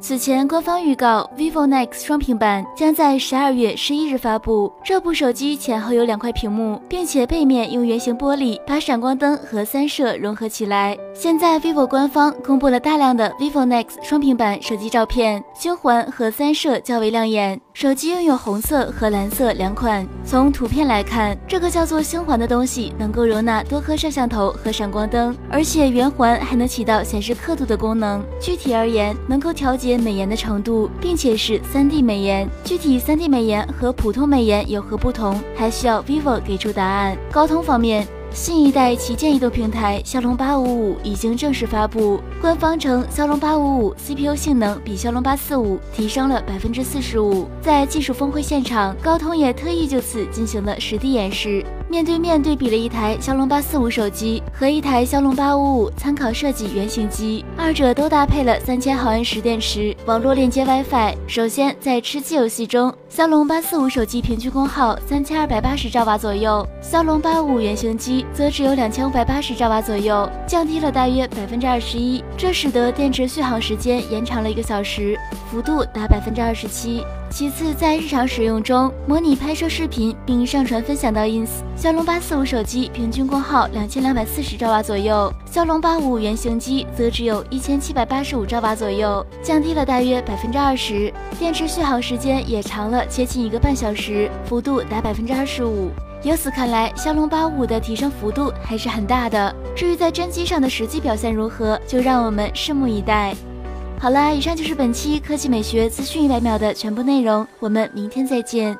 此前官方预告，vivo Nex 双平板将在十二月十一日发布。这部手机前后有两块屏幕，并且背面用圆形玻璃把闪光灯和三摄融合起来。现在 vivo 官方公布了大量的 vivo Nex 双平板手机照片，星环和三摄较为亮眼。手机拥有红色和蓝色两款。从图片来看，这个叫做星环的东西能够容纳多颗摄像头和闪光灯，而且圆环还能起到显示刻度的功能。具体而言，能够调节接美颜的程度，并且是 3D 美颜。具体 3D 美颜和普通美颜有何不同，还需要 vivo 给出答案。高通方面。新一代旗舰移动平台骁龙八五五已经正式发布，官方称骁龙八五五 CPU 性能比骁龙八四五提升了百分之四十五。在技术峰会现场，高通也特意就此进行了实地演示。面对面对比了一台骁龙八四五手机和一台骁龙八五五参考设计原型机，二者都搭配了三千毫安时电池，网络链接 WiFi。首先在吃鸡游戏中，骁龙八四五手机平均功耗三千二百八十兆瓦左右，骁龙八五五原型机则只有两千五百八十兆瓦左右，降低了大约百分之二十一，这使得电池续航时间延长了一个小时，幅度达百分之二十七。其次，在日常使用中，模拟拍摄视频并上传分享到 ins。骁龙八四五手机平均功耗两千两百四十兆瓦左右，骁龙八五五原型机则只有一千七百八十五兆瓦左右，降低了大约百分之二十，电池续航时间也长了接近一个半小时，幅度达百分之二十五。由此看来，骁龙八五五的提升幅度还是很大的。至于在真机上的实际表现如何，就让我们拭目以待。好啦，以上就是本期科技美学资讯一百秒的全部内容，我们明天再见。